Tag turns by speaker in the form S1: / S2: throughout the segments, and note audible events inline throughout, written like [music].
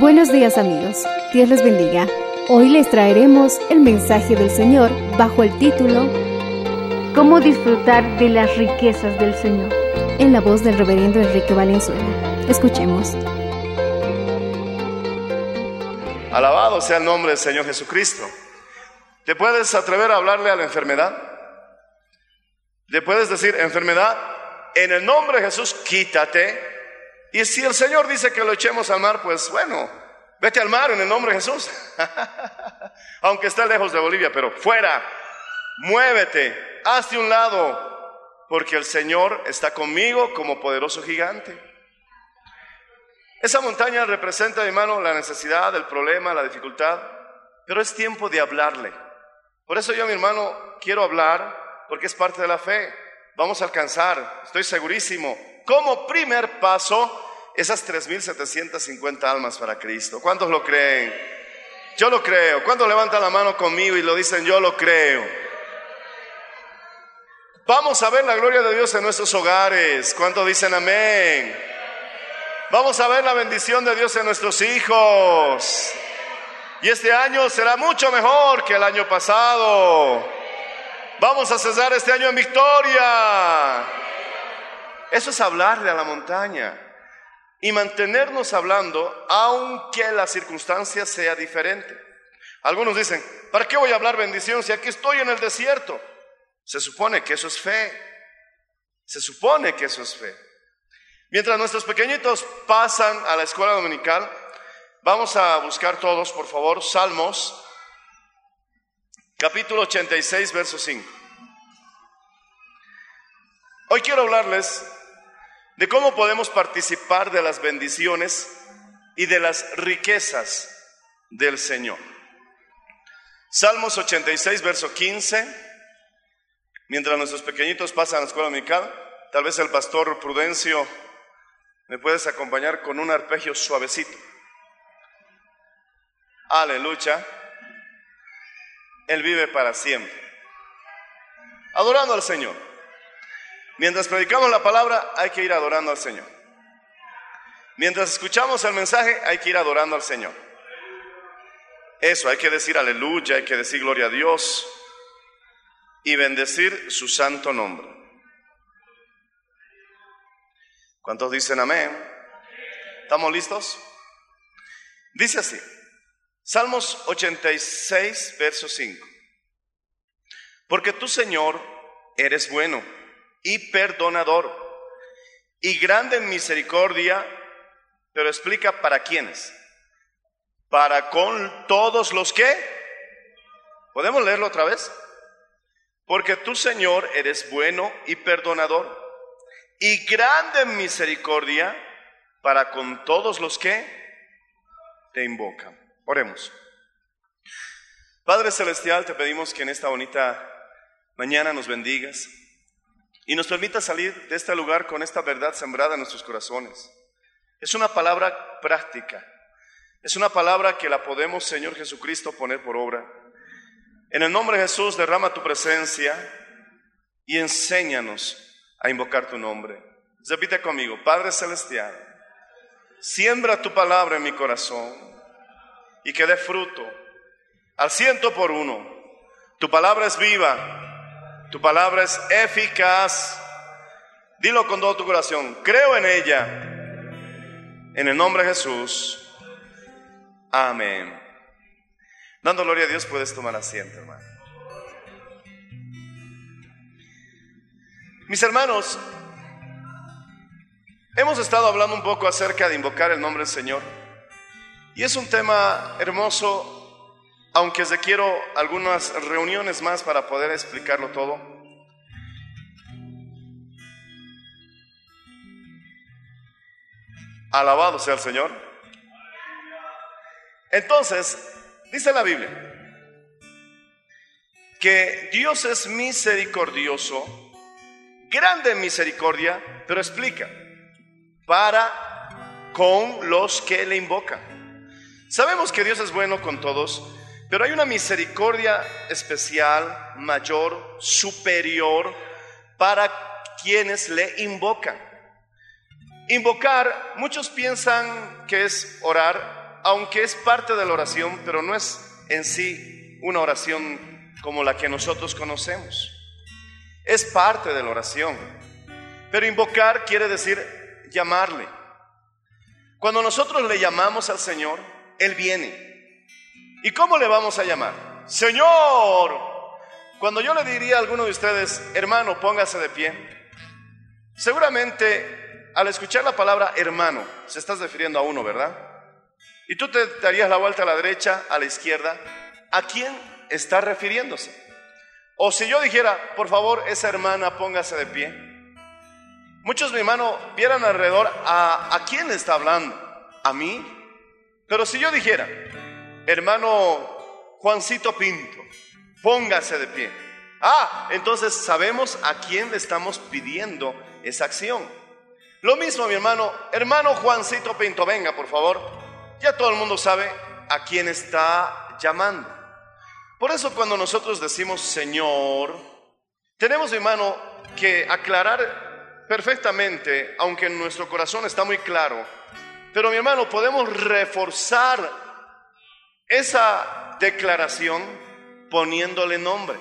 S1: Buenos días amigos, Dios les bendiga. Hoy les traeremos el mensaje del Señor bajo el título
S2: ¿Cómo disfrutar de las riquezas del Señor?
S1: en la voz del reverendo Enrique Valenzuela. Escuchemos.
S3: Alabado sea el nombre del Señor Jesucristo. ¿Te puedes atrever a hablarle a la enfermedad? ¿Le puedes decir, enfermedad, en el nombre de Jesús, quítate? Y si el Señor dice que lo echemos al mar, pues bueno, vete al mar en el nombre de Jesús. [laughs] Aunque esté lejos de Bolivia, pero fuera, muévete, hazte un lado, porque el Señor está conmigo como poderoso gigante. Esa montaña representa, hermano, la necesidad, el problema, la dificultad, pero es tiempo de hablarle. Por eso yo, mi hermano, quiero hablar, porque es parte de la fe. Vamos a alcanzar, estoy segurísimo, como primer paso, esas 3.750 almas para Cristo. ¿Cuántos lo creen? Yo lo creo. ¿Cuántos levantan la mano conmigo y lo dicen, yo lo creo? Vamos a ver la gloria de Dios en nuestros hogares. ¿Cuántos dicen amén? Vamos a ver la bendición de Dios en nuestros hijos. Y este año será mucho mejor que el año pasado. Vamos a cesar este año en victoria. Eso es hablarle a la montaña y mantenernos hablando aunque la circunstancia sea diferente. Algunos dicen, ¿para qué voy a hablar bendición si aquí estoy en el desierto? Se supone que eso es fe. Se supone que eso es fe. Mientras nuestros pequeñitos pasan a la escuela dominical, vamos a buscar todos, por favor, Salmos, capítulo 86, verso 5. Hoy quiero hablarles de cómo podemos participar de las bendiciones y de las riquezas del Señor. Salmos 86, verso 15. Mientras nuestros pequeñitos pasan a la escuela dominical, tal vez el pastor Prudencio me puedes acompañar con un arpegio suavecito. Aleluya. Él vive para siempre. Adorando al Señor. Mientras predicamos la palabra, hay que ir adorando al Señor. Mientras escuchamos el mensaje, hay que ir adorando al Señor. Eso, hay que decir aleluya, hay que decir gloria a Dios y bendecir su santo nombre. ¿Cuántos dicen amén? ¿Estamos listos? Dice así, Salmos 86, verso 5. Porque tú, Señor, eres bueno y perdonador y grande en misericordia, pero explica para quiénes. Para con todos los que. ¿Podemos leerlo otra vez? Porque tú, Señor, eres bueno y perdonador y grande en misericordia para con todos los que te invocan. Oremos. Padre Celestial, te pedimos que en esta bonita mañana nos bendigas y nos permitas salir de este lugar con esta verdad sembrada en nuestros corazones. Es una palabra práctica, es una palabra que la podemos, Señor Jesucristo, poner por obra. En el nombre de Jesús, derrama tu presencia y enséñanos a invocar tu nombre. Repite conmigo, Padre Celestial, siembra tu palabra en mi corazón y que dé fruto al ciento por uno. Tu palabra es viva, tu palabra es eficaz. Dilo con todo tu corazón, creo en ella. En el nombre de Jesús. Amén. Dando gloria a Dios, puedes tomar asiento, hermano. Mis hermanos, hemos estado hablando un poco acerca de invocar el nombre del Señor. Y es un tema hermoso, aunque requiero algunas reuniones más para poder explicarlo todo. Alabado sea el Señor. Entonces, dice la Biblia que Dios es misericordioso, grande en misericordia, pero explica, para con los que le invocan. Sabemos que Dios es bueno con todos, pero hay una misericordia especial, mayor, superior, para quienes le invocan. Invocar, muchos piensan que es orar, aunque es parte de la oración, pero no es en sí una oración como la que nosotros conocemos. Es parte de la oración. Pero invocar quiere decir llamarle. Cuando nosotros le llamamos al Señor, Él viene. ¿Y cómo le vamos a llamar? Señor. Cuando yo le diría a alguno de ustedes, hermano, póngase de pie, seguramente al escuchar la palabra hermano, se estás refiriendo a uno, ¿verdad? Y tú te darías la vuelta a la derecha, a la izquierda. ¿A quién está refiriéndose? O si yo dijera, por favor, esa hermana póngase de pie. Muchos, mi hermano, vieran alrededor a, a quién está hablando. ¿A mí? Pero si yo dijera, hermano Juancito Pinto, póngase de pie. Ah, entonces sabemos a quién le estamos pidiendo esa acción. Lo mismo, mi hermano, hermano Juancito Pinto, venga, por favor. Ya todo el mundo sabe a quién está llamando. Por eso cuando nosotros decimos Señor, tenemos, mi hermano, que aclarar perfectamente, aunque en nuestro corazón está muy claro, pero mi hermano, podemos reforzar esa declaración poniéndole nombre.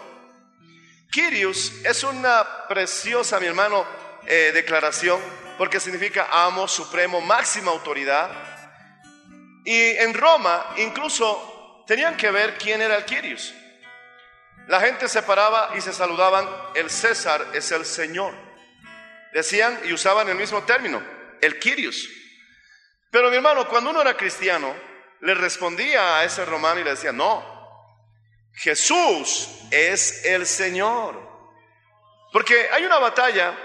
S3: Kyrios es una preciosa, mi hermano, eh, declaración, porque significa amo, supremo, máxima autoridad. Y en Roma incluso tenían que ver quién era el Kyrios. La gente se paraba y se saludaban, el César es el Señor. Decían y usaban el mismo término, el Kyrios. Pero mi hermano, cuando uno era cristiano, le respondía a ese romano y le decía, no, Jesús es el Señor. Porque hay una batalla,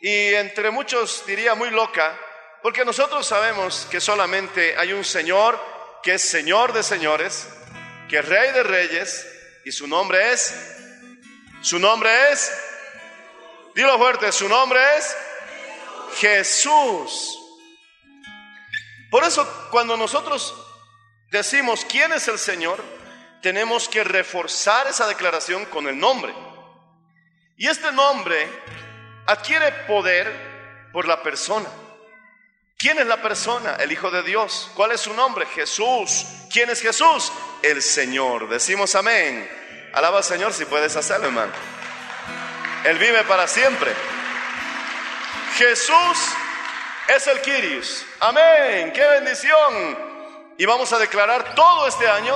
S3: y entre muchos diría muy loca, porque nosotros sabemos que solamente hay un Señor que es Señor de señores, que es Rey de reyes, y su nombre es, su nombre es, dilo fuerte, su nombre es Jesús. Por eso cuando nosotros decimos quién es el Señor, tenemos que reforzar esa declaración con el nombre. Y este nombre adquiere poder por la persona. ¿Quién es la persona? El Hijo de Dios. ¿Cuál es su nombre? Jesús. ¿Quién es Jesús? El Señor. Decimos amén. Alaba al Señor si puedes hacerlo, hermano. Él vive para siempre. Jesús es el Kyrios. Amén. Qué bendición. Y vamos a declarar todo este año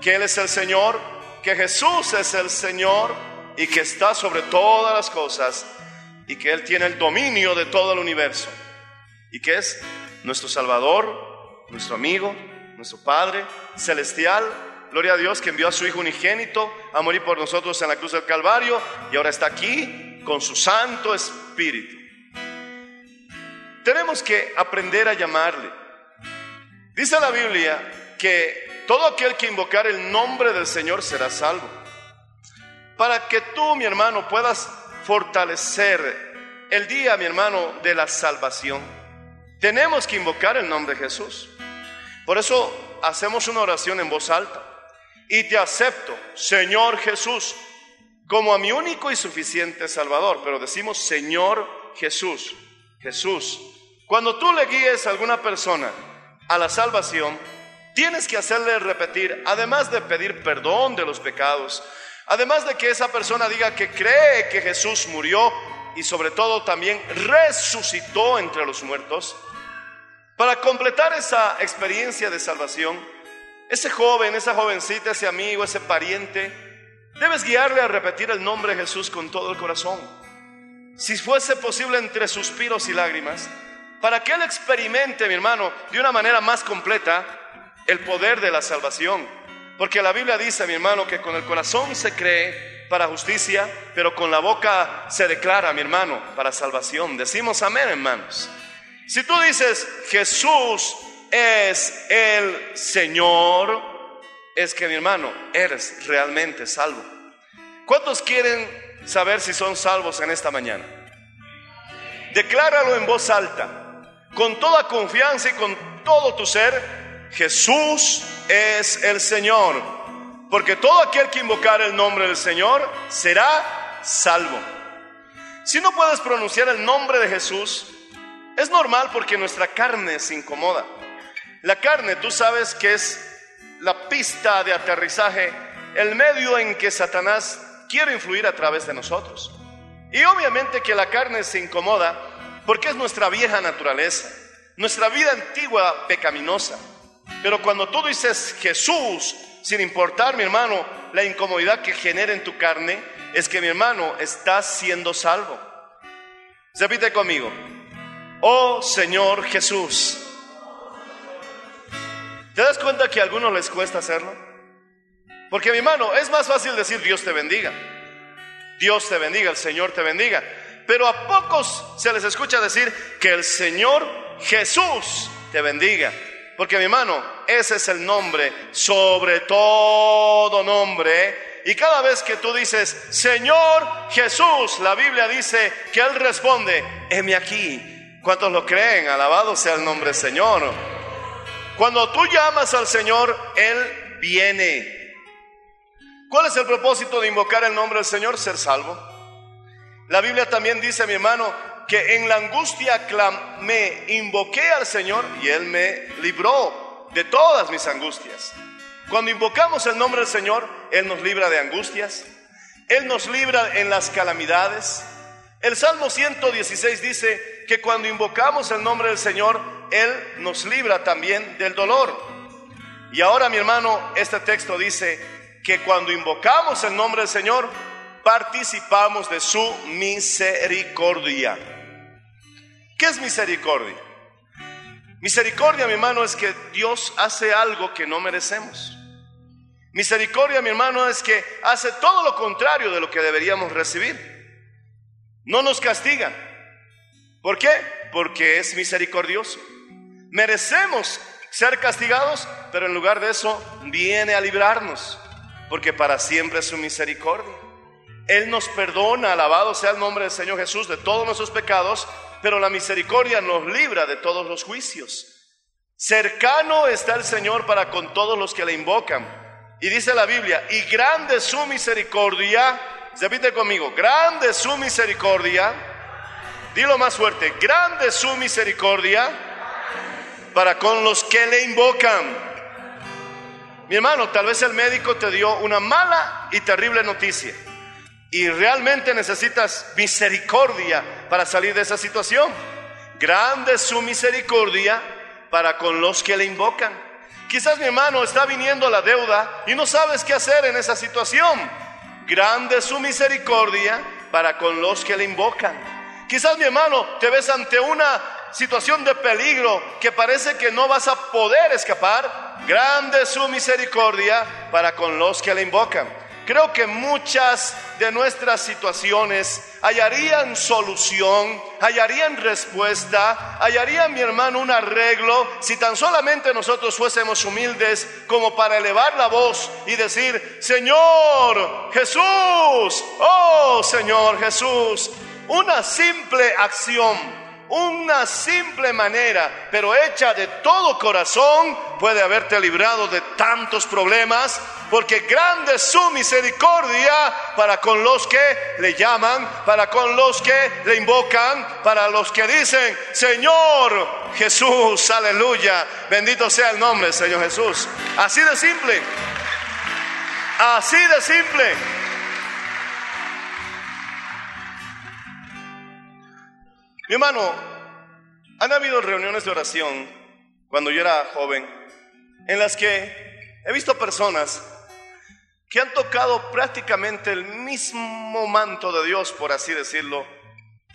S3: que Él es el Señor, que Jesús es el Señor y que está sobre todas las cosas y que Él tiene el dominio de todo el universo y que es nuestro Salvador, nuestro amigo, nuestro Padre celestial. Gloria a Dios que envió a su Hijo unigénito a morir por nosotros en la cruz del Calvario y ahora está aquí con su Santo Espíritu. Tenemos que aprender a llamarle. Dice la Biblia que todo aquel que invocar el nombre del Señor será salvo. Para que tú, mi hermano, puedas fortalecer el día, mi hermano, de la salvación, tenemos que invocar el nombre de Jesús. Por eso hacemos una oración en voz alta y te acepto, Señor Jesús, como a mi único y suficiente Salvador. Pero decimos Señor Jesús, Jesús. Cuando tú le guíes a alguna persona a la salvación, tienes que hacerle repetir, además de pedir perdón de los pecados, además de que esa persona diga que cree que Jesús murió y sobre todo también resucitó entre los muertos, para completar esa experiencia de salvación, ese joven, esa jovencita, ese amigo, ese pariente, debes guiarle a repetir el nombre de Jesús con todo el corazón. Si fuese posible entre suspiros y lágrimas, para que él experimente, mi hermano, de una manera más completa el poder de la salvación. Porque la Biblia dice, mi hermano, que con el corazón se cree para justicia, pero con la boca se declara, mi hermano, para salvación. Decimos amén, hermanos. Si tú dices Jesús es el Señor, es que mi hermano, eres realmente salvo. ¿Cuántos quieren saber si son salvos en esta mañana? Decláralo en voz alta, con toda confianza y con todo tu ser, Jesús es el Señor, porque todo aquel que invocar el nombre del Señor será salvo. Si no puedes pronunciar el nombre de Jesús, es normal porque nuestra carne se incomoda. La carne, tú sabes que es la pista de aterrizaje, el medio en que Satanás quiere influir a través de nosotros. Y obviamente que la carne se incomoda porque es nuestra vieja naturaleza, nuestra vida antigua pecaminosa. Pero cuando tú dices Jesús, sin importar, mi hermano, la incomodidad que genera en tu carne, es que mi hermano está siendo salvo. Repite conmigo, oh Señor Jesús. ¿Te das cuenta que a algunos les cuesta hacerlo? Porque mi hermano, es más fácil decir Dios te bendiga. Dios te bendiga, el Señor te bendiga. Pero a pocos se les escucha decir que el Señor Jesús te bendiga. Porque mi hermano, ese es el nombre sobre todo nombre. Y cada vez que tú dices, Señor Jesús, la Biblia dice que Él responde, heme aquí. ¿Cuántos lo creen? Alabado sea el nombre Señor. Cuando tú llamas al Señor, Él viene. ¿Cuál es el propósito de invocar el nombre del Señor? Ser salvo. La Biblia también dice, mi hermano, que en la angustia clamé, invoqué al Señor y Él me libró de todas mis angustias. Cuando invocamos el nombre del Señor, Él nos libra de angustias, Él nos libra en las calamidades. El Salmo 116 dice que cuando invocamos el nombre del Señor, Él nos libra también del dolor. Y ahora, mi hermano, este texto dice que cuando invocamos el nombre del Señor, participamos de su misericordia. ¿Qué es misericordia? Misericordia, mi hermano, es que Dios hace algo que no merecemos. Misericordia, mi hermano, es que hace todo lo contrario de lo que deberíamos recibir. No nos castiga. ¿Por qué? Porque es misericordioso. Merecemos ser castigados, pero en lugar de eso viene a librarnos, porque para siempre es su misericordia. Él nos perdona, alabado sea el nombre del Señor Jesús, de todos nuestros pecados, pero la misericordia nos libra de todos los juicios. Cercano está el Señor para con todos los que le invocan. Y dice la Biblia, y grande su misericordia, repite conmigo, grande su misericordia, dilo más fuerte, grande su misericordia para con los que le invocan. Mi hermano, tal vez el médico te dio una mala y terrible noticia y realmente necesitas misericordia para salir de esa situación. Grande es su misericordia para con los que le invocan. Quizás mi hermano está viniendo la deuda y no sabes qué hacer en esa situación. Grande es su misericordia para con los que le invocan. Quizás mi hermano te ves ante una situación de peligro que parece que no vas a poder escapar. Grande es su misericordia para con los que le invocan. Creo que muchas de nuestras situaciones hallarían solución, hallarían respuesta, hallarían, mi hermano, un arreglo si tan solamente nosotros fuésemos humildes como para elevar la voz y decir, Señor Jesús, oh Señor Jesús, una simple acción, una simple manera, pero hecha de todo corazón, puede haberte librado de tantos problemas, porque grande es su misericordia para con los que le llaman, para con los que le invocan, para los que dicen, Señor Jesús, aleluya, bendito sea el nombre, Señor Jesús. Así de simple, así de simple. Mi hermano, han habido reuniones de oración cuando yo era joven en las que he visto personas que han tocado prácticamente el mismo manto de Dios, por así decirlo,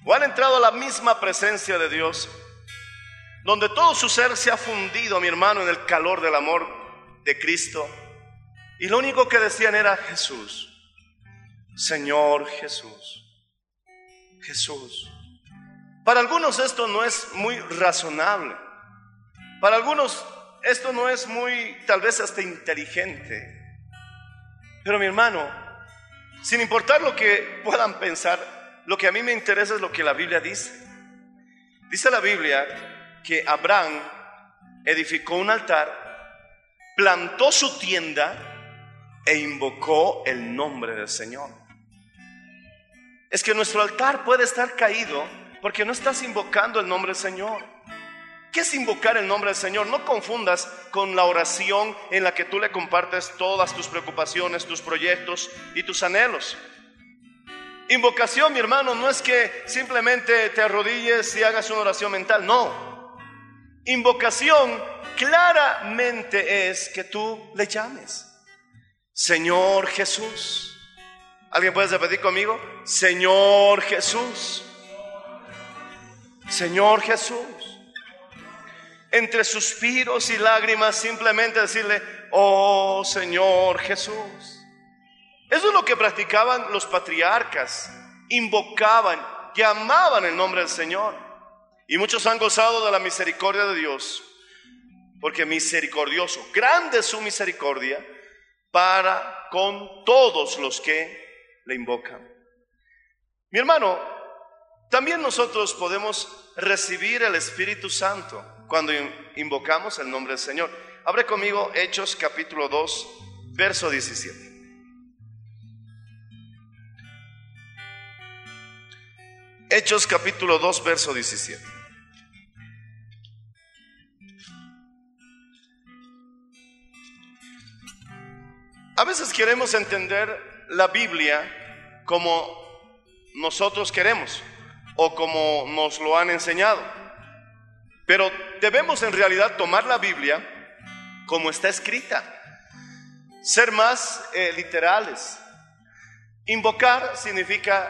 S3: o han entrado a la misma presencia de Dios, donde todo su ser se ha fundido, mi hermano, en el calor del amor de Cristo. Y lo único que decían era Jesús, Señor Jesús, Jesús. Para algunos esto no es muy razonable. Para algunos esto no es muy, tal vez hasta inteligente. Pero mi hermano, sin importar lo que puedan pensar, lo que a mí me interesa es lo que la Biblia dice. Dice la Biblia que Abraham edificó un altar, plantó su tienda e invocó el nombre del Señor. Es que nuestro altar puede estar caído porque no estás invocando el nombre del Señor. ¿Qué es invocar el nombre del Señor? No confundas con la oración en la que tú le compartes todas tus preocupaciones, tus proyectos y tus anhelos. Invocación, mi hermano, no es que simplemente te arrodilles y hagas una oración mental, no. Invocación claramente es que tú le llames. Señor Jesús. ¿Alguien puede repetir conmigo? Señor Jesús. Señor Jesús. Entre suspiros y lágrimas simplemente decirle, oh Señor Jesús. Eso es lo que practicaban los patriarcas. Invocaban, llamaban el nombre del Señor. Y muchos han gozado de la misericordia de Dios. Porque misericordioso, grande es su misericordia para con todos los que le invocan. Mi hermano, también nosotros podemos recibir el Espíritu Santo cuando invocamos el nombre del Señor. Abre conmigo Hechos capítulo 2, verso 17. Hechos capítulo 2, verso 17. A veces queremos entender la Biblia como nosotros queremos o como nos lo han enseñado. Pero debemos en realidad tomar la Biblia como está escrita, ser más eh, literales. Invocar significa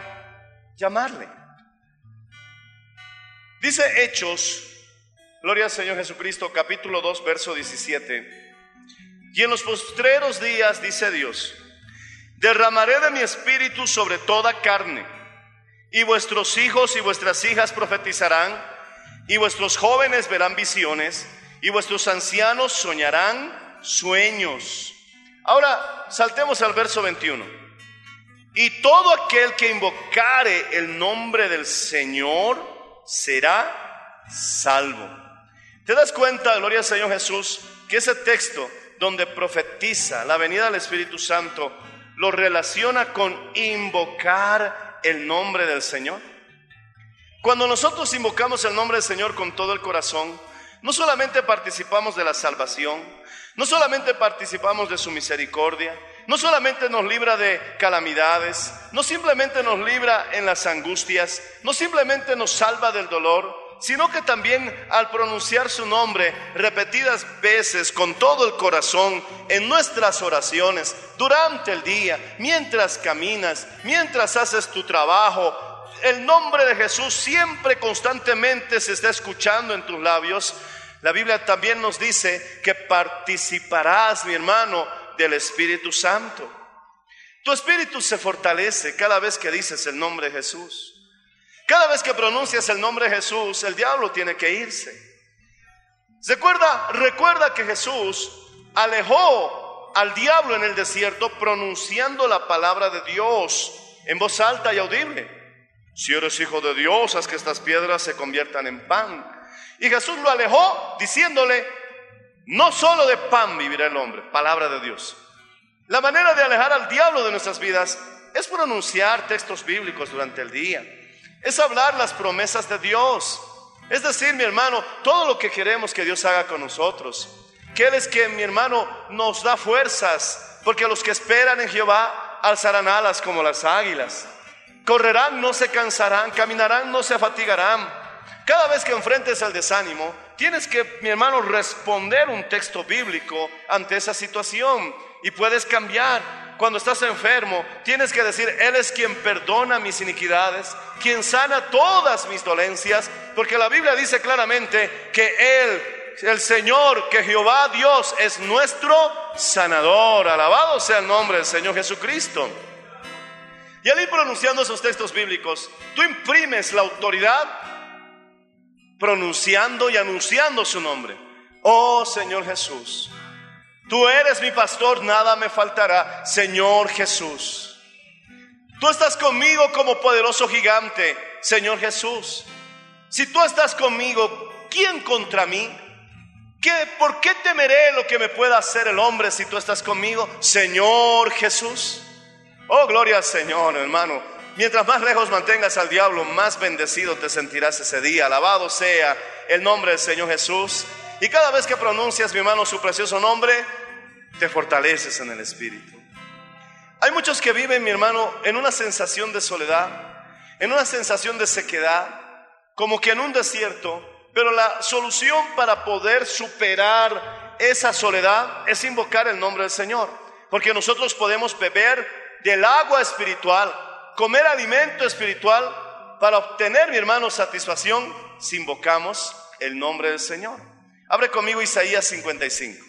S3: llamarle. Dice Hechos, Gloria al Señor Jesucristo, capítulo 2, verso 17. Y en los postreros días, dice Dios, derramaré de mi espíritu sobre toda carne, y vuestros hijos y vuestras hijas profetizarán, y vuestros jóvenes verán visiones, y vuestros ancianos soñarán sueños. Ahora, saltemos al verso 21. Y todo aquel que invocare el nombre del Señor será salvo. ¿Te das cuenta, gloria al Señor Jesús, que ese texto donde profetiza la venida del Espíritu Santo, lo relaciona con invocar el nombre del Señor. Cuando nosotros invocamos el nombre del Señor con todo el corazón, no solamente participamos de la salvación, no solamente participamos de su misericordia, no solamente nos libra de calamidades, no simplemente nos libra en las angustias, no simplemente nos salva del dolor, sino que también al pronunciar su nombre repetidas veces con todo el corazón en nuestras oraciones, durante el día, mientras caminas, mientras haces tu trabajo, el nombre de Jesús siempre constantemente se está escuchando en tus labios. La Biblia también nos dice que participarás, mi hermano, del Espíritu Santo. Tu espíritu se fortalece cada vez que dices el nombre de Jesús. Cada vez que pronuncias el nombre de Jesús, el diablo tiene que irse. Recuerda, recuerda que Jesús alejó al diablo en el desierto pronunciando la palabra de Dios en voz alta y audible. Si eres hijo de Dios, haz que estas piedras se conviertan en pan. Y Jesús lo alejó diciéndole, no solo de pan vivirá el hombre, palabra de Dios. La manera de alejar al diablo de nuestras vidas es pronunciar textos bíblicos durante el día. Es hablar las promesas de Dios. Es decir, mi hermano, todo lo que queremos que Dios haga con nosotros. Que Él es que, mi hermano, nos da fuerzas, porque los que esperan en Jehová alzarán alas como las águilas. Correrán, no se cansarán, caminarán, no se fatigarán. Cada vez que enfrentes el desánimo, tienes que, mi hermano, responder un texto bíblico ante esa situación y puedes cambiar. Cuando estás enfermo, tienes que decir, Él es quien perdona mis iniquidades, quien sana todas mis dolencias, porque la Biblia dice claramente que Él, el Señor, que Jehová Dios es nuestro sanador. Alabado sea el nombre del Señor Jesucristo. Y al ir pronunciando esos textos bíblicos, tú imprimes la autoridad pronunciando y anunciando su nombre. Oh Señor Jesús, tú eres mi pastor, nada me faltará, Señor Jesús. Tú estás conmigo como poderoso gigante, Señor Jesús. Si tú estás conmigo, ¿quién contra mí? ¿Qué, ¿Por qué temeré lo que me pueda hacer el hombre si tú estás conmigo, Señor Jesús? Oh, gloria al Señor, hermano. Mientras más lejos mantengas al diablo, más bendecido te sentirás ese día. Alabado sea el nombre del Señor Jesús. Y cada vez que pronuncias, mi hermano, su precioso nombre, te fortaleces en el Espíritu. Hay muchos que viven, mi hermano, en una sensación de soledad, en una sensación de sequedad, como que en un desierto, pero la solución para poder superar esa soledad es invocar el nombre del Señor, porque nosotros podemos beber del agua espiritual, comer alimento espiritual para obtener, mi hermano, satisfacción si invocamos el nombre del Señor. Abre conmigo Isaías 55.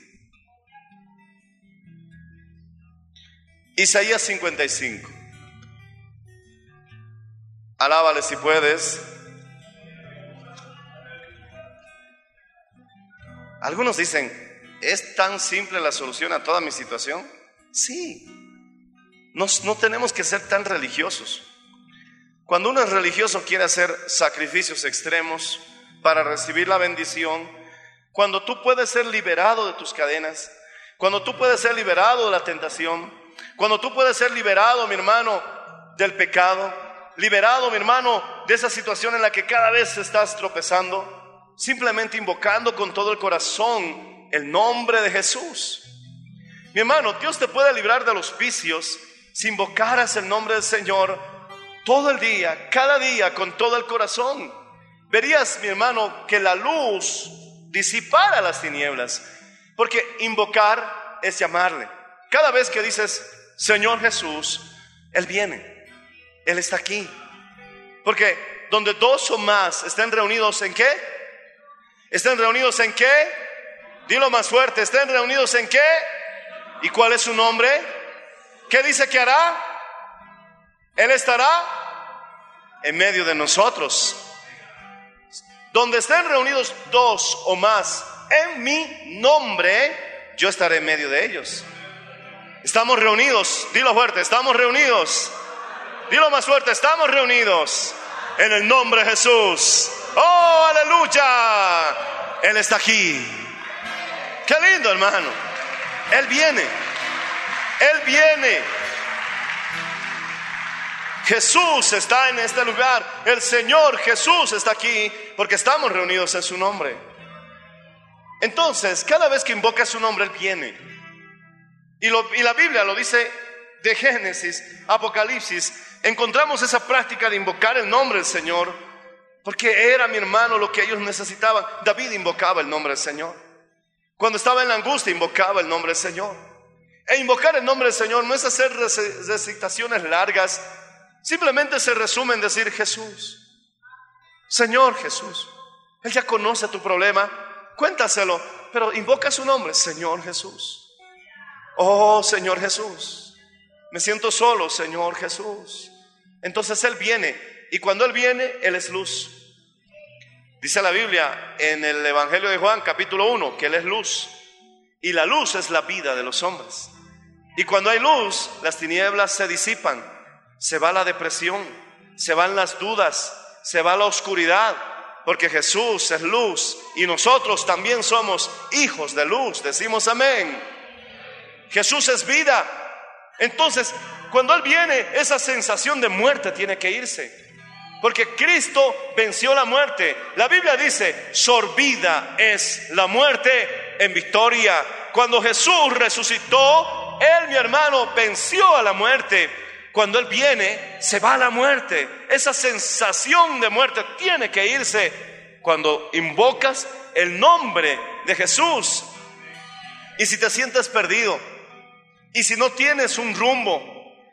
S3: Isaías 55. Alábale si puedes. Algunos dicen, ¿es tan simple la solución a toda mi situación? Sí, no, no tenemos que ser tan religiosos. Cuando uno es religioso quiere hacer sacrificios extremos para recibir la bendición, cuando tú puedes ser liberado de tus cadenas, cuando tú puedes ser liberado de la tentación, cuando tú puedes ser liberado, mi hermano, del pecado, liberado, mi hermano, de esa situación en la que cada vez estás tropezando, simplemente invocando con todo el corazón el nombre de Jesús. Mi hermano, Dios te puede librar de los vicios si invocaras el nombre del Señor todo el día, cada día, con todo el corazón. Verías, mi hermano, que la luz disipara las tinieblas, porque invocar es llamarle. Cada vez que dices, Señor Jesús, Él viene, Él está aquí. Porque donde dos o más estén reunidos en qué? ¿Estén reunidos en qué? Dilo más fuerte, ¿estén reunidos en qué? ¿Y cuál es su nombre? ¿Qué dice que hará? Él estará en medio de nosotros. Donde estén reunidos dos o más en mi nombre, yo estaré en medio de ellos. Estamos reunidos, dilo fuerte, estamos reunidos. Dilo más fuerte, estamos reunidos en el nombre de Jesús. Oh, aleluya. Él está aquí. Qué lindo, hermano. Él viene. Él viene. Jesús está en este lugar. El Señor Jesús está aquí porque estamos reunidos en su nombre. Entonces, cada vez que invoca su nombre, Él viene. Y, y la Biblia lo dice de Génesis, Apocalipsis. Encontramos esa práctica de invocar el nombre del Señor porque era mi hermano lo que ellos necesitaban. David invocaba el nombre del Señor. Cuando estaba en la angustia, invocaba el nombre del Señor. E invocar el nombre del Señor no es hacer recitaciones largas, simplemente se resume en decir Jesús, Señor Jesús. Él ya conoce tu problema, cuéntaselo, pero invoca su nombre, Señor Jesús. Oh Señor Jesús, me siento solo, Señor Jesús. Entonces Él viene, y cuando Él viene, Él es luz. Dice la Biblia en el Evangelio de Juan, capítulo 1, que Él es luz. Y la luz es la vida de los hombres. Y cuando hay luz, las tinieblas se disipan, se va la depresión, se van las dudas, se va la oscuridad, porque Jesús es luz y nosotros también somos hijos de luz. Decimos amén. Jesús es vida. Entonces, cuando Él viene, esa sensación de muerte tiene que irse. Porque Cristo venció la muerte. La Biblia dice, sorbida es la muerte en victoria. Cuando Jesús resucitó, Él, mi hermano, venció a la muerte. Cuando Él viene, se va a la muerte. Esa sensación de muerte tiene que irse cuando invocas el nombre de Jesús. Y si te sientes perdido, y si no tienes un rumbo,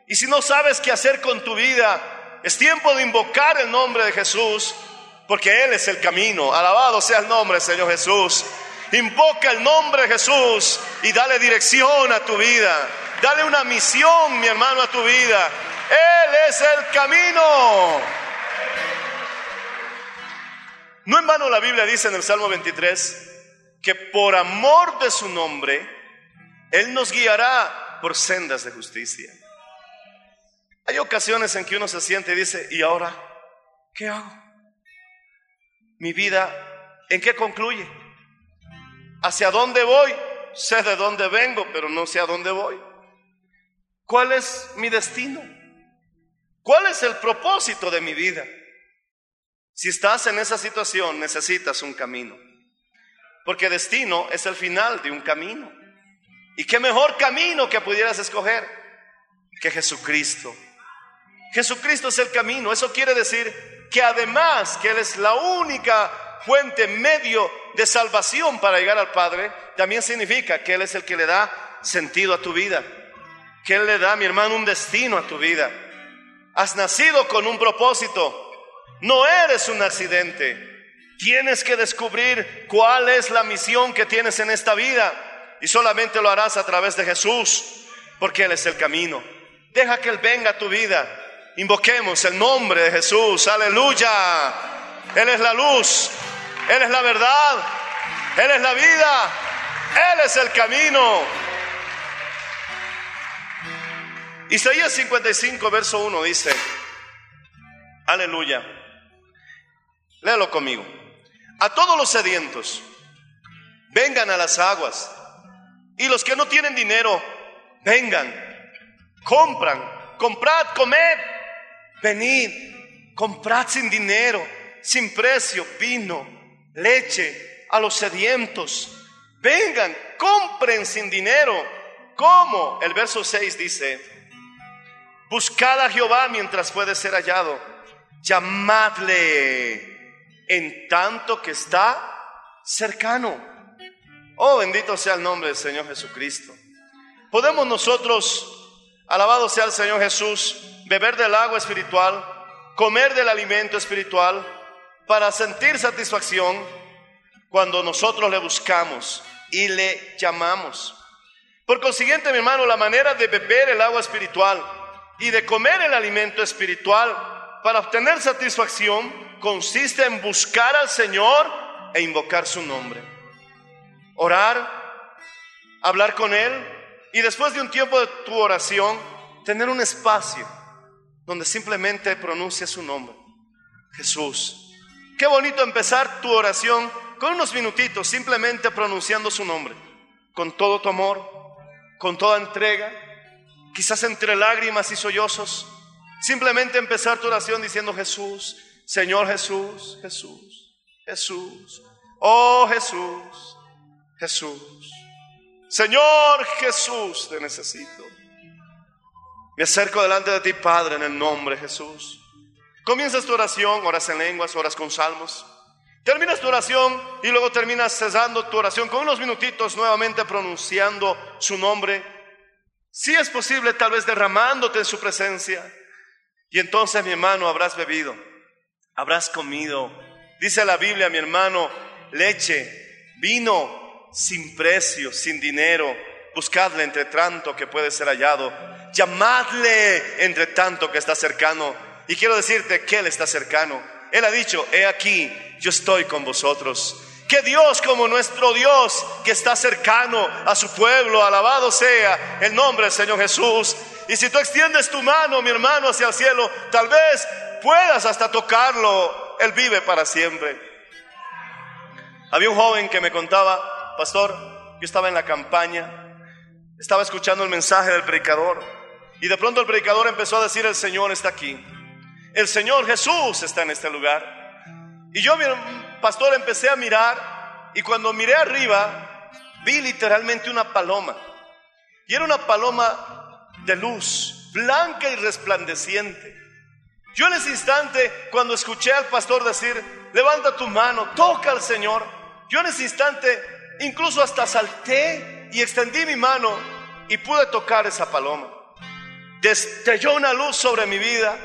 S3: y si no sabes qué hacer con tu vida, es tiempo de invocar el nombre de Jesús, porque Él es el camino. Alabado sea el nombre, Señor Jesús. Invoca el nombre de Jesús y dale dirección a tu vida. Dale una misión, mi hermano, a tu vida. Él es el camino. No en vano la Biblia dice en el Salmo 23 que por amor de su nombre, Él nos guiará por sendas de justicia. Hay ocasiones en que uno se siente y dice, ¿y ahora qué hago? Mi vida, ¿en qué concluye? ¿Hacia dónde voy? Sé de dónde vengo, pero no sé a dónde voy. ¿Cuál es mi destino? ¿Cuál es el propósito de mi vida? Si estás en esa situación, necesitas un camino. Porque destino es el final de un camino. ¿Y qué mejor camino que pudieras escoger que Jesucristo? Jesucristo es el camino. Eso quiere decir que además que Él es la única fuente, medio de salvación para llegar al Padre, también significa que Él es el que le da sentido a tu vida. Que Él le da, mi hermano, un destino a tu vida. Has nacido con un propósito. No eres un accidente. Tienes que descubrir cuál es la misión que tienes en esta vida. Y solamente lo harás a través de Jesús, porque Él es el camino. Deja que Él venga a tu vida. Invoquemos el nombre de Jesús, aleluya. Él es la luz, Él es la verdad, Él es la vida, Él es el camino. Isaías 55, verso 1 dice, aleluya. Léalo conmigo. A todos los sedientos, vengan a las aguas. Y los que no tienen dinero, vengan, compran, comprad, comed Venid, comprad sin dinero, sin precio, vino, leche a los sedientos. Vengan, compren sin dinero. ¿Cómo? El verso 6 dice, buscad a Jehová mientras puede ser hallado, llamadle en tanto que está cercano. Oh, bendito sea el nombre del Señor Jesucristo. Podemos nosotros, alabado sea el Señor Jesús, beber del agua espiritual, comer del alimento espiritual, para sentir satisfacción cuando nosotros le buscamos y le llamamos. Por consiguiente, mi hermano, la manera de beber el agua espiritual y de comer el alimento espiritual para obtener satisfacción consiste en buscar al Señor e invocar su nombre. Orar, hablar con Él y después de un tiempo de tu oración, tener un espacio donde simplemente pronuncia su nombre, Jesús. Qué bonito empezar tu oración con unos minutitos, simplemente pronunciando su nombre, con todo tu amor, con toda entrega, quizás entre lágrimas y sollozos, simplemente empezar tu oración diciendo Jesús, Señor Jesús, Jesús, Jesús, oh Jesús, Jesús, Señor Jesús, te necesito. Me acerco delante de ti, Padre, en el nombre de Jesús. Comienzas tu oración, oras en lenguas, oras con salmos. Terminas tu oración y luego terminas cesando tu oración con unos minutitos nuevamente pronunciando su nombre. Si es posible, tal vez derramándote en su presencia. Y entonces, mi hermano, habrás bebido, habrás comido. Dice la Biblia, mi hermano, leche, vino sin precio, sin dinero. Buscadle entre tanto que puede ser hallado llamadle entre tanto que está cercano. Y quiero decirte que Él está cercano. Él ha dicho, he aquí, yo estoy con vosotros. Que Dios como nuestro Dios, que está cercano a su pueblo, alabado sea el nombre del Señor Jesús. Y si tú extiendes tu mano, mi hermano, hacia el cielo, tal vez puedas hasta tocarlo, Él vive para siempre. Había un joven que me contaba, pastor, yo estaba en la campaña, estaba escuchando el mensaje del predicador y de pronto el predicador empezó a decir, el Señor está aquí, el Señor Jesús está en este lugar. Y yo, mi pastor, empecé a mirar y cuando miré arriba, vi literalmente una paloma. Y era una paloma de luz, blanca y resplandeciente. Yo en ese instante, cuando escuché al pastor decir, levanta tu mano, toca al Señor, yo en ese instante incluso hasta salté y extendí mi mano y pude tocar esa paloma. Destelló una luz sobre mi vida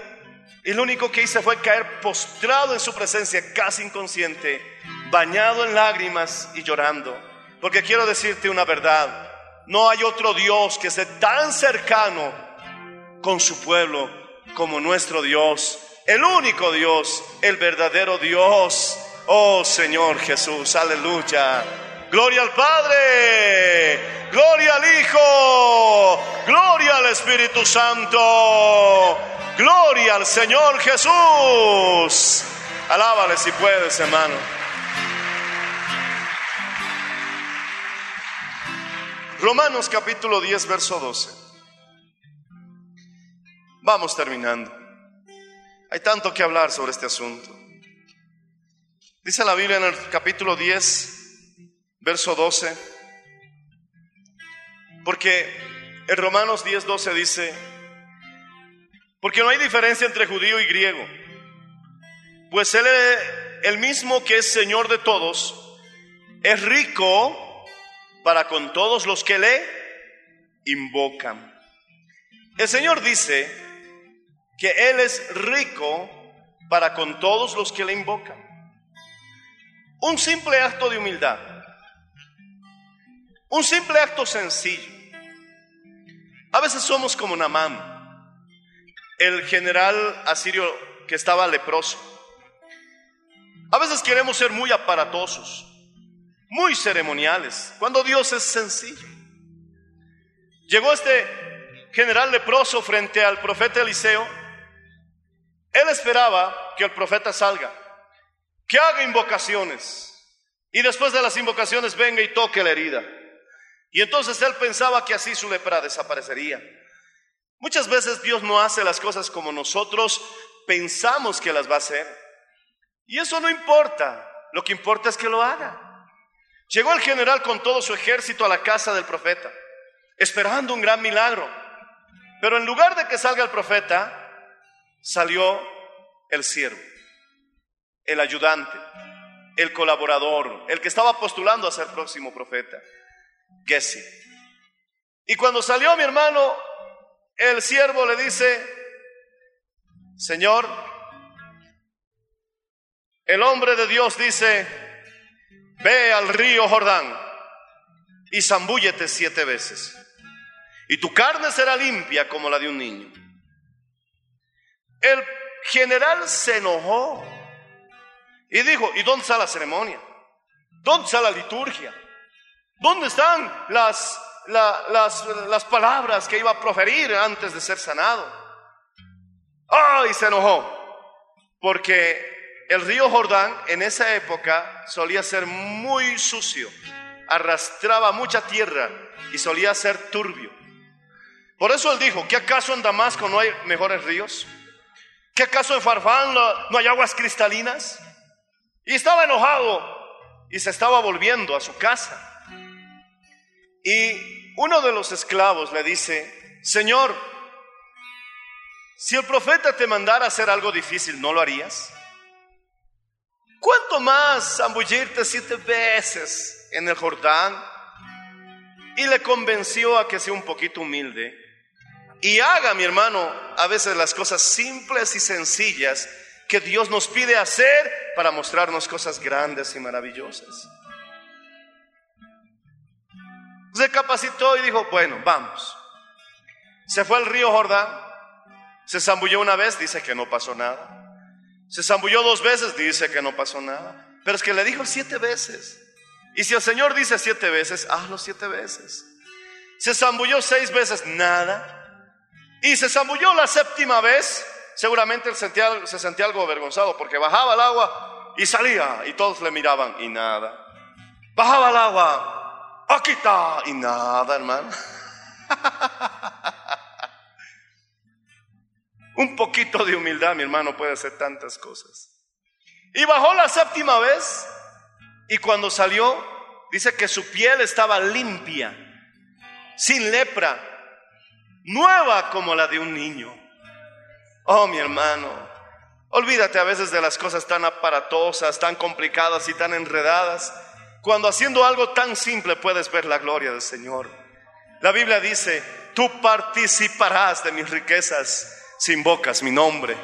S3: y lo único que hice fue caer postrado en su presencia, casi inconsciente, bañado en lágrimas y llorando. Porque quiero decirte una verdad, no hay otro Dios que esté tan cercano con su pueblo como nuestro Dios, el único Dios, el verdadero Dios. Oh Señor Jesús, aleluya. Gloria al Padre, gloria al Hijo, gloria al Espíritu Santo, gloria al Señor Jesús. Alábale si puedes, hermano. Romanos capítulo 10, verso 12. Vamos terminando. Hay tanto que hablar sobre este asunto. Dice la Biblia en el capítulo 10, verso 12, porque en Romanos 10, 12 dice, porque no hay diferencia entre judío y griego, pues Él, el mismo que es Señor de todos, es rico para con todos los que le invocan. El Señor dice que Él es rico para con todos los que le invocan. Un simple acto de humildad. Un simple acto sencillo. A veces somos como Namán, el general asirio que estaba leproso. A veces queremos ser muy aparatosos muy ceremoniales, cuando Dios es sencillo. Llegó este general leproso frente al profeta Eliseo. Él esperaba que el profeta salga, que haga invocaciones y después de las invocaciones venga y toque la herida. Y entonces él pensaba que así su lepra desaparecería. Muchas veces Dios no hace las cosas como nosotros pensamos que las va a hacer. Y eso no importa, lo que importa es que lo haga. Llegó el general con todo su ejército a la casa del profeta, esperando un gran milagro. Pero en lugar de que salga el profeta, salió el siervo, el ayudante, el colaborador, el que estaba postulando a ser próximo profeta, Y cuando salió mi hermano, el siervo le dice, Señor, el hombre de Dios dice, Ve al río Jordán y zambúllete siete veces, y tu carne será limpia como la de un niño. El general se enojó y dijo, ¿y dónde está la ceremonia? ¿Dónde está la liturgia? ¿Dónde están las, las, las palabras que iba a proferir antes de ser sanado? ¡Ay! Se enojó porque el río Jordán en esa época solía ser muy sucio, arrastraba mucha tierra y solía ser turbio. Por eso él dijo, ¿qué acaso en Damasco no hay mejores ríos? ¿Qué acaso en Farfán no hay aguas cristalinas? Y estaba enojado y se estaba volviendo a su casa. Y uno de los esclavos le dice, Señor, si el profeta te mandara hacer algo difícil, ¿no lo harías? ¿Cuánto más zambullirte siete veces en el Jordán? Y le convenció a que sea un poquito humilde y haga, mi hermano, a veces las cosas simples y sencillas que Dios nos pide hacer para mostrarnos cosas grandes y maravillosas. Se capacitó y dijo, bueno, vamos. Se fue al río Jordán, se zambulló una vez, dice que no pasó nada. Se zambulló dos veces, dice que no pasó nada. Pero es que le dijo siete veces. Y si el Señor dice siete veces, hazlo siete veces. Se zambulló seis veces, nada. Y se zambulló la séptima vez seguramente él sentía- se sentía algo avergonzado porque bajaba al agua y salía y todos le miraban y nada. Bajaba al agua, aquí está y nada, hermano. [laughs] Un poquito de humildad, mi hermano, puede hacer tantas cosas. Y bajó la séptima vez y cuando salió, dice que su piel estaba limpia, sin lepra, nueva como la de un niño. Oh, mi hermano, olvídate a veces de las cosas tan aparatosas, tan complicadas y tan enredadas, cuando haciendo algo tan simple puedes ver la gloria del Señor. La Biblia dice, tú participarás de mis riquezas si invocas mi nombre.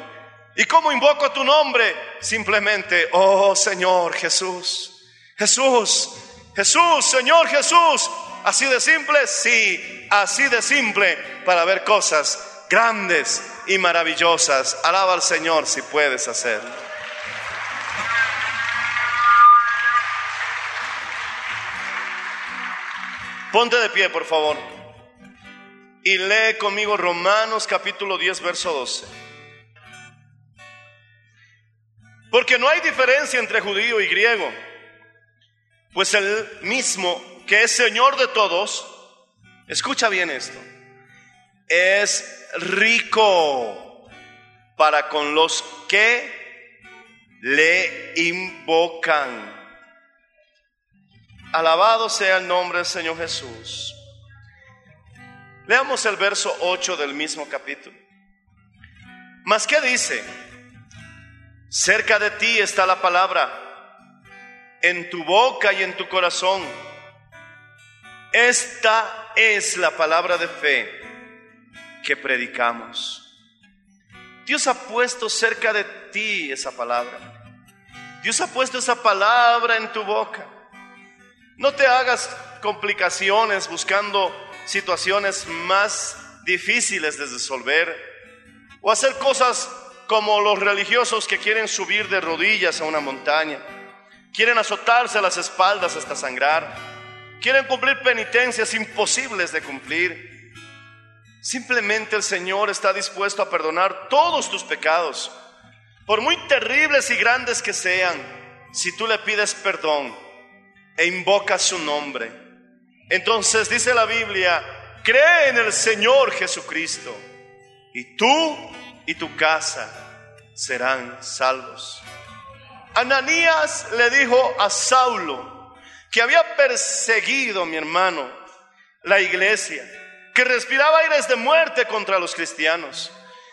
S3: ¿Y cómo invoco tu nombre? Simplemente, oh Señor Jesús, Jesús, Jesús, Señor Jesús. Así de simple, sí, así de simple para ver cosas grandes y maravillosas. Alaba al Señor si puedes hacerlo. Ponte de pie, por favor. Y lee conmigo Romanos capítulo 10, verso 12. Porque no hay diferencia entre judío y griego, pues el mismo que es Señor de todos, escucha bien esto, es rico para con los que le invocan. Alabado sea el nombre del Señor Jesús. Leamos el verso 8 del mismo capítulo. Mas ¿qué dice? Cerca de ti está la palabra, en tu boca y en tu corazón. Esta es la palabra de fe que predicamos. Dios ha puesto cerca de ti esa palabra. Dios ha puesto esa palabra en tu boca. No te hagas complicaciones buscando situaciones más difíciles de resolver o hacer cosas como los religiosos que quieren subir de rodillas a una montaña, quieren azotarse las espaldas hasta sangrar, quieren cumplir penitencias imposibles de cumplir. Simplemente el Señor está dispuesto a perdonar todos tus pecados, por muy terribles y grandes que sean, si tú le pides perdón e invocas su nombre. Entonces dice la Biblia, cree en el Señor Jesucristo y tú y tu casa serán salvos. Ananías le dijo a Saulo que había perseguido, mi hermano, la iglesia, que respiraba aires de muerte contra los cristianos,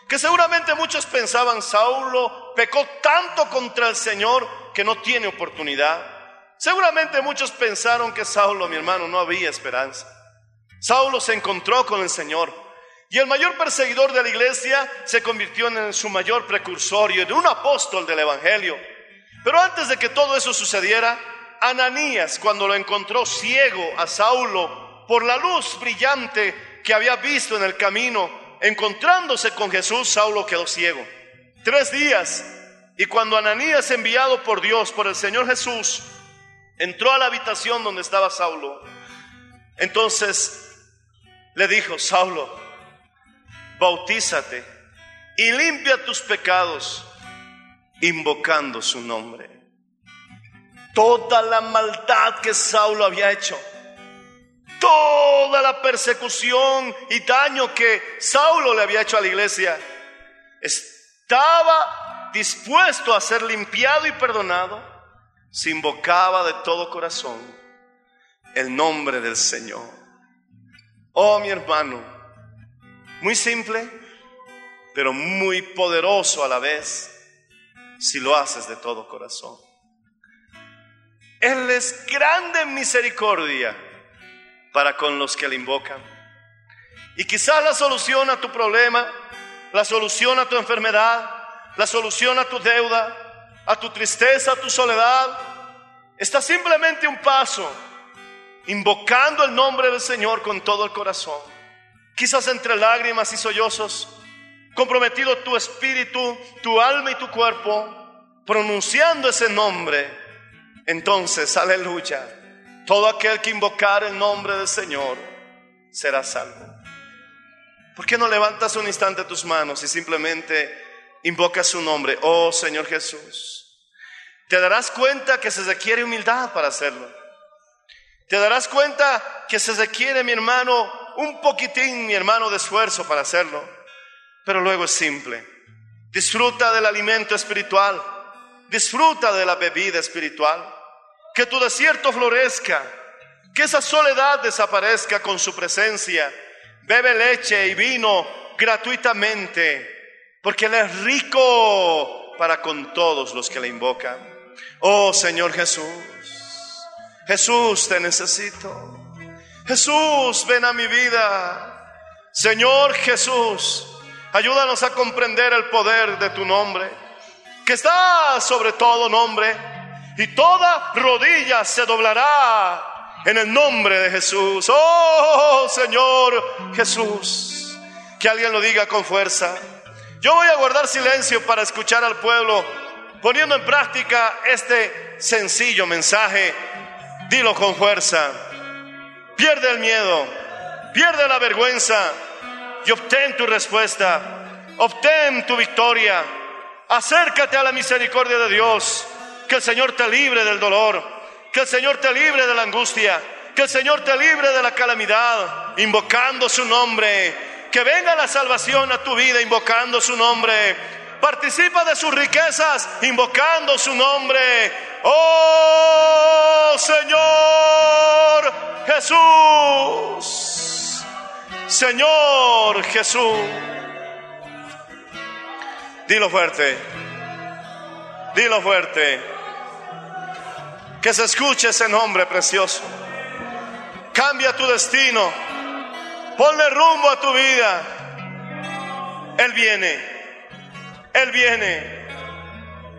S3: que seguramente muchos pensaban, Saulo pecó tanto contra el Señor que no tiene oportunidad. Seguramente muchos pensaron que Saulo, mi hermano, no había esperanza. Saulo se encontró con el Señor y el mayor perseguidor de la iglesia se convirtió en su mayor precursor y en un apóstol del Evangelio. Pero antes de que todo eso sucediera, Ananías, cuando lo encontró ciego a Saulo por la luz brillante que había visto en el camino, encontrándose con Jesús, Saulo quedó ciego. Tres días. Y cuando Ananías, enviado por Dios, por el Señor Jesús, entró a la habitación donde estaba Saulo, entonces le dijo, Saulo, bautízate y limpia tus pecados invocando su nombre. Toda la maldad que Saulo había hecho, toda la persecución y daño que Saulo le había hecho a la iglesia, estaba dispuesto a ser limpiado y perdonado si invocaba de todo corazón el nombre del Señor. Oh, mi hermano, muy simple, pero muy poderoso a la vez si lo haces de todo corazón. Él es grande en misericordia para con los que le invocan. Y quizás la solución a tu problema, la solución a tu enfermedad, la solución a tu deuda, a tu tristeza, a tu soledad, está simplemente un paso, invocando el nombre del Señor con todo el corazón. Quizás entre lágrimas y sollozos, comprometido tu espíritu, tu alma y tu cuerpo, pronunciando ese nombre. Entonces, aleluya, todo aquel que invocar el nombre del Señor será salvo. ¿Por qué no levantas un instante tus manos y simplemente Invoca su nombre, oh Señor Jesús. Te darás cuenta que se requiere humildad para hacerlo. Te darás cuenta que se requiere, mi hermano, un poquitín, mi hermano, de esfuerzo para hacerlo. Pero luego es simple. Disfruta del alimento espiritual. Disfruta de la bebida espiritual. Que tu desierto florezca. Que esa soledad desaparezca con su presencia. Bebe leche y vino gratuitamente. Porque Él es rico para con todos los que le invocan. Oh Señor Jesús. Jesús, te necesito. Jesús, ven a mi vida. Señor Jesús, ayúdanos a comprender el poder de tu nombre, que está sobre todo nombre, y toda rodilla se doblará en el nombre de Jesús. Oh Señor Jesús, que alguien lo diga con fuerza. Yo voy a guardar silencio para escuchar al pueblo, poniendo en práctica este sencillo mensaje Dilo con fuerza. Pierde el miedo, pierde la vergüenza y obtén tu respuesta. Obtén tu victoria. Acércate a la misericordia de Dios. Que el Señor te libre del dolor. Que el Señor te libre de la angustia. Que el Señor te libre de la calamidad. Invocando su nombre. Que venga la salvación a tu vida invocando su nombre. Participa de sus riquezas invocando su nombre. Oh Señor Jesús. Señor Jesús. Dilo fuerte. Dilo fuerte. Que se escuche ese nombre precioso. Cambia tu destino. Ponle rumbo a tu vida. Él viene. Él viene,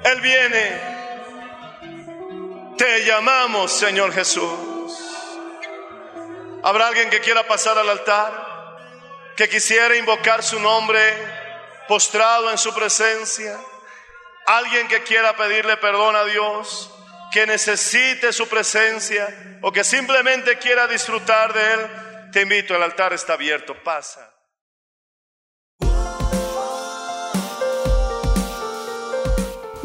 S3: Él viene. Te llamamos, Señor Jesús. ¿Habrá alguien que quiera pasar al altar? Que quisiera invocar su nombre postrado en su presencia. Alguien que quiera pedirle perdón a Dios, que necesite su presencia o que simplemente quiera disfrutar de Él. Te invito, el altar está abierto, pasa.